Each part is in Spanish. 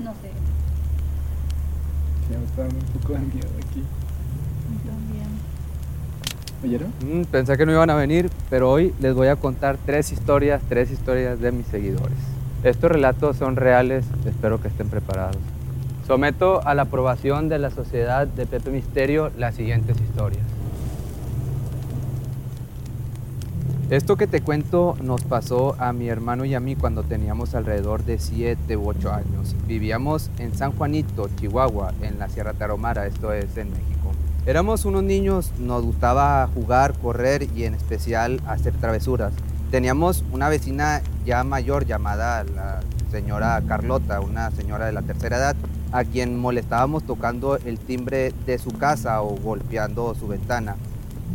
No sé. Ya me está dando un poco de miedo aquí. ¿Oyeron? Mm, pensé que no iban a venir, pero hoy les voy a contar tres historias, tres historias de mis seguidores. Estos relatos son reales, espero que estén preparados. Someto a la aprobación de la Sociedad de Pepe Misterio las siguientes historias. Esto que te cuento nos pasó a mi hermano y a mí cuando teníamos alrededor de 7 u 8 años. Vivíamos en San Juanito, Chihuahua, en la Sierra Tarahumara, esto es en México. Éramos unos niños, nos gustaba jugar, correr y en especial hacer travesuras. Teníamos una vecina ya mayor llamada la señora Carlota, una señora de la tercera edad, a quien molestábamos tocando el timbre de su casa o golpeando su ventana.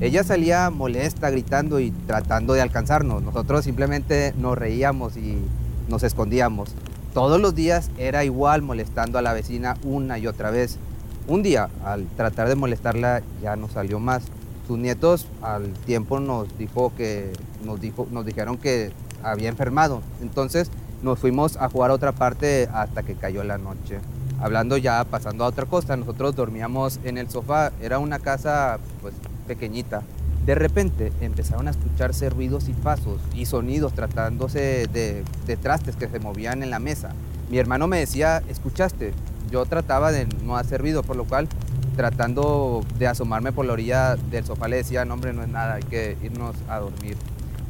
Ella salía molesta, gritando y tratando de alcanzarnos. Nosotros simplemente nos reíamos y nos escondíamos. Todos los días era igual molestando a la vecina una y otra vez. Un día, al tratar de molestarla, ya no salió más. Sus nietos al tiempo nos dijo que nos dijo, nos dijeron que había enfermado. Entonces nos fuimos a jugar a otra parte hasta que cayó la noche. Hablando ya, pasando a otra cosa, nosotros dormíamos en el sofá. Era una casa pues pequeñita. De repente empezaron a escucharse ruidos y pasos y sonidos tratándose de, trastes que se movían en la mesa. Mi hermano me decía, ¿escuchaste? Yo trataba de no hacer ruido, por lo cual tratando de asomarme por la orilla del sofá le decía, no hombre, no es nada, hay que irnos a dormir.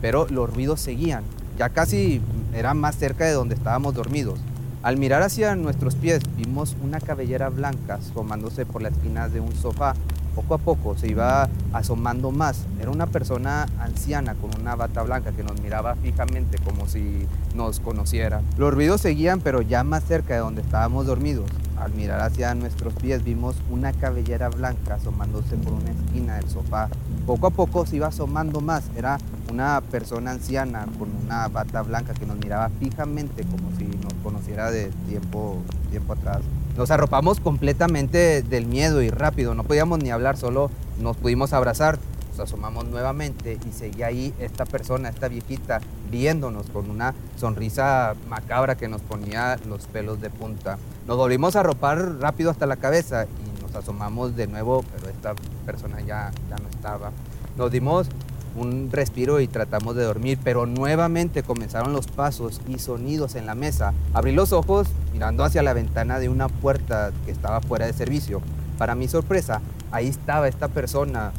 Pero los ruidos seguían, ya casi era más cerca de donde estábamos dormidos. Al mirar hacia nuestros pies vimos una cabellera blanca asomándose por la esquina de un sofá poco a poco se iba asomando más. Era una persona anciana con una bata blanca que nos miraba fijamente como si nos conociera. Los ruidos seguían pero ya más cerca de donde estábamos dormidos. Al mirar hacia nuestros pies vimos una cabellera blanca asomándose por una esquina del sofá. Poco a poco se iba asomando más. Era una persona anciana con una bata blanca que nos miraba fijamente como si nos conociera de tiempo, tiempo atrás. Nos arropamos completamente del miedo y rápido, no podíamos ni hablar, solo nos pudimos abrazar. Nos asomamos nuevamente y seguía ahí esta persona, esta viejita, viéndonos con una sonrisa macabra que nos ponía los pelos de punta. Nos volvimos a arropar rápido hasta la cabeza y nos asomamos de nuevo, pero esta persona ya, ya no estaba. Nos dimos un respiro y tratamos de dormir, pero nuevamente comenzaron los pasos y sonidos en la mesa. Abrí los ojos mirando hacia la ventana de una puerta que estaba fuera de servicio. Para mi sorpresa, ahí estaba esta persona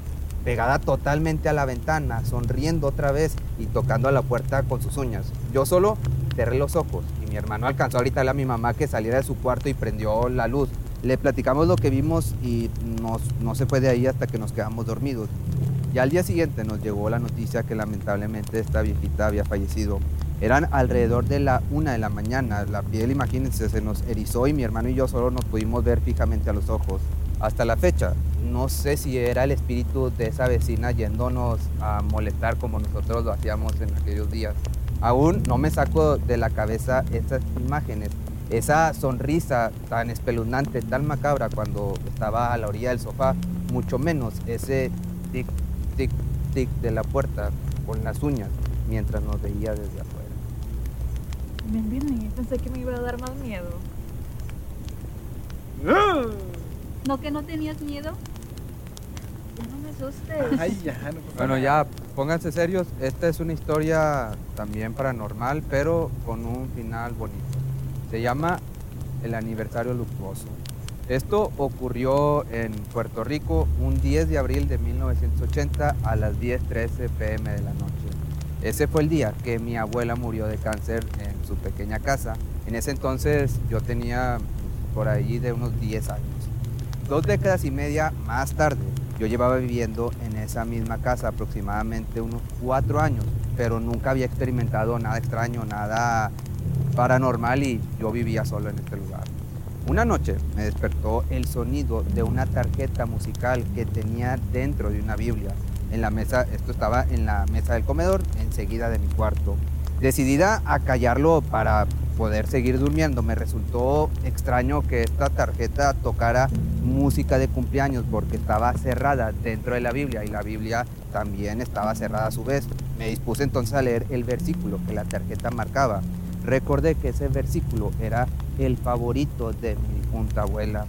pegada totalmente a la ventana, sonriendo otra vez y tocando a la puerta con sus uñas. Yo solo cerré los ojos y mi hermano alcanzó a gritarle a mi mamá que saliera de su cuarto y prendió la luz. Le platicamos lo que vimos y no se fue de ahí hasta que nos quedamos dormidos. Y al día siguiente nos llegó la noticia que lamentablemente esta viejita había fallecido. Eran alrededor de la una de la mañana. La piel, imagínense, se nos erizó y mi hermano y yo solo nos pudimos ver fijamente a los ojos. Hasta la fecha, no sé si era el espíritu de esa vecina yéndonos a molestar como nosotros lo hacíamos en aquellos días. Aún no me saco de la cabeza estas imágenes, esa sonrisa tan espeluznante, tan macabra cuando estaba a la orilla del sofá, mucho menos ese tic, tic, tic de la puerta con las uñas mientras nos veía desde afuera. Me envié, pensé que me iba a dar más miedo. ¿No que no tenías miedo? Ya no me asustes. Ay, ya, no pasa Bueno, ya pónganse serios, esta es una historia también paranormal, pero con un final bonito. Se llama El aniversario luctuoso. Esto ocurrió en Puerto Rico un 10 de abril de 1980 a las 10:13 pm de la noche. Ese fue el día que mi abuela murió de cáncer en su pequeña casa. En ese entonces yo tenía por ahí de unos 10 años. Dos décadas y media más tarde, yo llevaba viviendo en esa misma casa aproximadamente unos cuatro años, pero nunca había experimentado nada extraño, nada paranormal y yo vivía solo en este lugar. Una noche me despertó el sonido de una tarjeta musical que tenía dentro de una Biblia. En la mesa, esto estaba en la mesa del comedor, enseguida de mi cuarto. Decidida a callarlo para poder seguir durmiendo, me resultó extraño que esta tarjeta tocara música de cumpleaños porque estaba cerrada dentro de la Biblia y la Biblia también estaba cerrada a su vez. Me dispuse entonces a leer el versículo que la tarjeta marcaba. Recordé que ese versículo era el favorito de mi difunta abuela.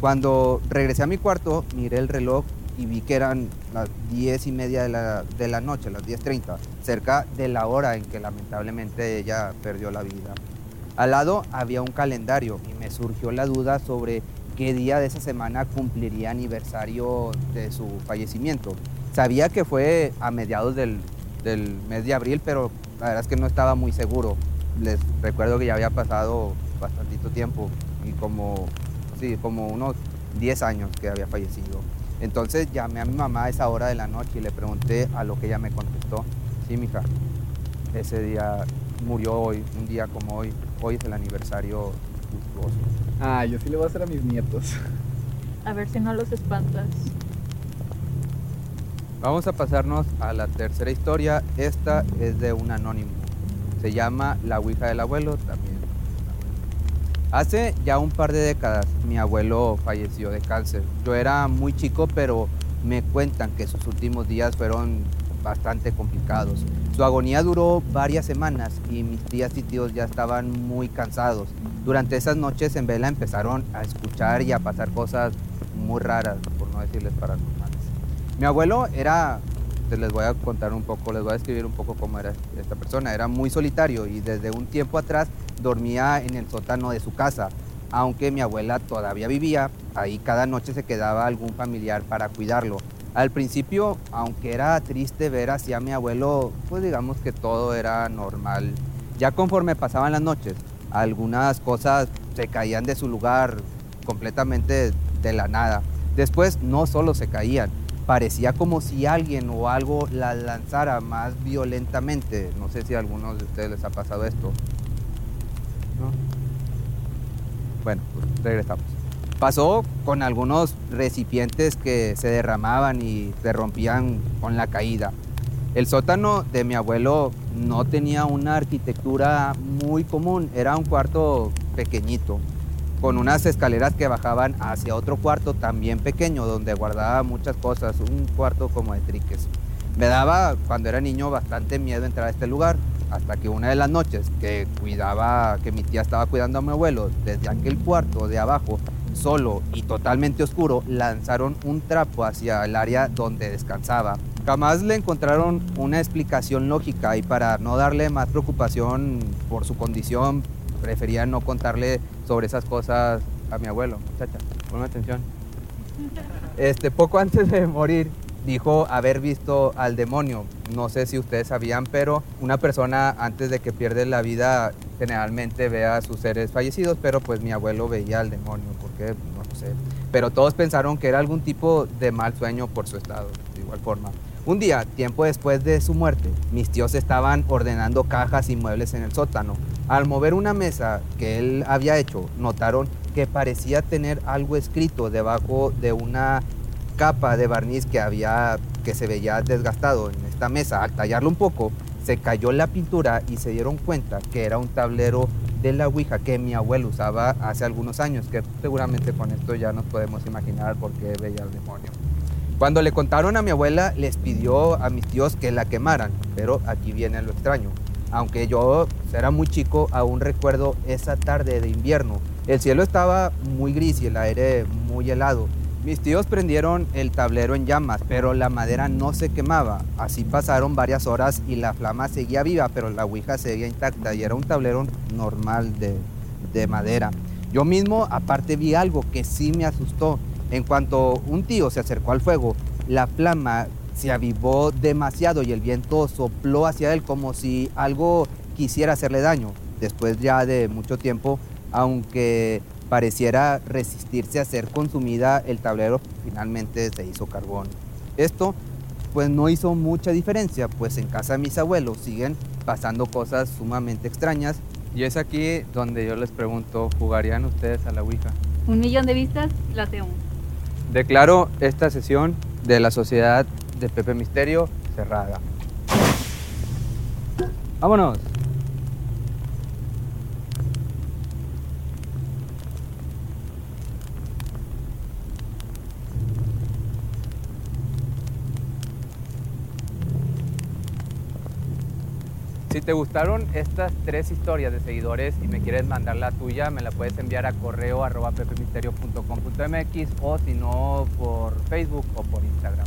Cuando regresé a mi cuarto, miré el reloj y vi que eran las 10 y media de la, de la noche, las 10.30, cerca de la hora en que lamentablemente ella perdió la vida. Al lado había un calendario y me surgió la duda sobre qué día de esa semana cumpliría aniversario de su fallecimiento. Sabía que fue a mediados del, del mes de abril, pero la verdad es que no estaba muy seguro. Les recuerdo que ya había pasado bastantito tiempo y como, sí, como unos 10 años que había fallecido. Entonces llamé a mi mamá a esa hora de la noche y le pregunté a lo que ella me contestó. Sí, mija, ese día murió hoy, un día como hoy. Hoy es el aniversario luctuoso. Ah, yo sí le voy a hacer a mis nietos. A ver si no los espantas. Vamos a pasarnos a la tercera historia. Esta es de un anónimo. Se llama La Ouija del Abuelo también. Hace ya un par de décadas mi abuelo falleció de cáncer. Yo era muy chico, pero me cuentan que sus últimos días fueron bastante complicados. Su agonía duró varias semanas y mis tías y tíos ya estaban muy cansados. Durante esas noches en vela empezaron a escuchar y a pasar cosas muy raras, por no decirles paranormales. Mi abuelo era, les voy a contar un poco, les voy a describir un poco cómo era esta persona. Era muy solitario y desde un tiempo atrás dormía en el sótano de su casa. Aunque mi abuela todavía vivía, ahí cada noche se quedaba algún familiar para cuidarlo. Al principio, aunque era triste ver hacia mi abuelo, pues digamos que todo era normal. Ya conforme pasaban las noches, algunas cosas se caían de su lugar completamente de la nada. Después no solo se caían, parecía como si alguien o algo las lanzara más violentamente. No sé si a algunos de ustedes les ha pasado esto. ¿No? Bueno, regresamos. Pasó con algunos recipientes que se derramaban y se rompían con la caída. El sótano de mi abuelo no tenía una arquitectura muy común, era un cuarto pequeñito, con unas escaleras que bajaban hacia otro cuarto también pequeño, donde guardaba muchas cosas, un cuarto como de triques. Me daba, cuando era niño, bastante miedo entrar a este lugar, hasta que una de las noches que cuidaba, que mi tía estaba cuidando a mi abuelo, desde aquel cuarto de abajo, solo y totalmente oscuro, lanzaron un trapo hacia el área donde descansaba. Jamás le encontraron una explicación lógica y para no darle más preocupación por su condición, preferían no contarle sobre esas cosas a mi abuelo. Muchacha, ponme atención. Este, poco antes de morir, dijo haber visto al demonio. No sé si ustedes sabían, pero una persona antes de que pierde la vida generalmente ve a sus seres fallecidos, pero pues mi abuelo veía al demonio, ¿por qué? No lo sé. Pero todos pensaron que era algún tipo de mal sueño por su estado, de igual forma. Un día, tiempo después de su muerte, mis tíos estaban ordenando cajas y muebles en el sótano. Al mover una mesa que él había hecho, notaron que parecía tener algo escrito debajo de una capa de barniz que había que se veía desgastado en esta mesa. Al tallarlo un poco, se cayó la pintura y se dieron cuenta que era un tablero de la Ouija que mi abuelo usaba hace algunos años, que seguramente con esto ya nos podemos imaginar por qué veía el demonio. Cuando le contaron a mi abuela, les pidió a mis tíos que la quemaran, pero aquí viene lo extraño. Aunque yo era muy chico, aún recuerdo esa tarde de invierno. El cielo estaba muy gris y el aire muy helado. Mis tíos prendieron el tablero en llamas, pero la madera no se quemaba. Así pasaron varias horas y la flama seguía viva, pero la ouija seguía intacta y era un tablero normal de, de madera. Yo mismo aparte vi algo que sí me asustó. En cuanto un tío se acercó al fuego, la flama se avivó demasiado y el viento sopló hacia él como si algo quisiera hacerle daño. Después ya de mucho tiempo, aunque pareciera resistirse a ser consumida, el tablero finalmente se hizo carbón. Esto pues no hizo mucha diferencia, pues en casa de mis abuelos siguen pasando cosas sumamente extrañas. Y es aquí donde yo les pregunto, ¿jugarían ustedes a la Ouija? Un millón de vistas, la tengo. Declaro esta sesión de la Sociedad de Pepe Misterio cerrada. Vámonos. Si te gustaron estas tres historias de seguidores y me quieres mandar la tuya, me la puedes enviar a correo arroba pepemisterio.com.mx o si no por Facebook o por Instagram.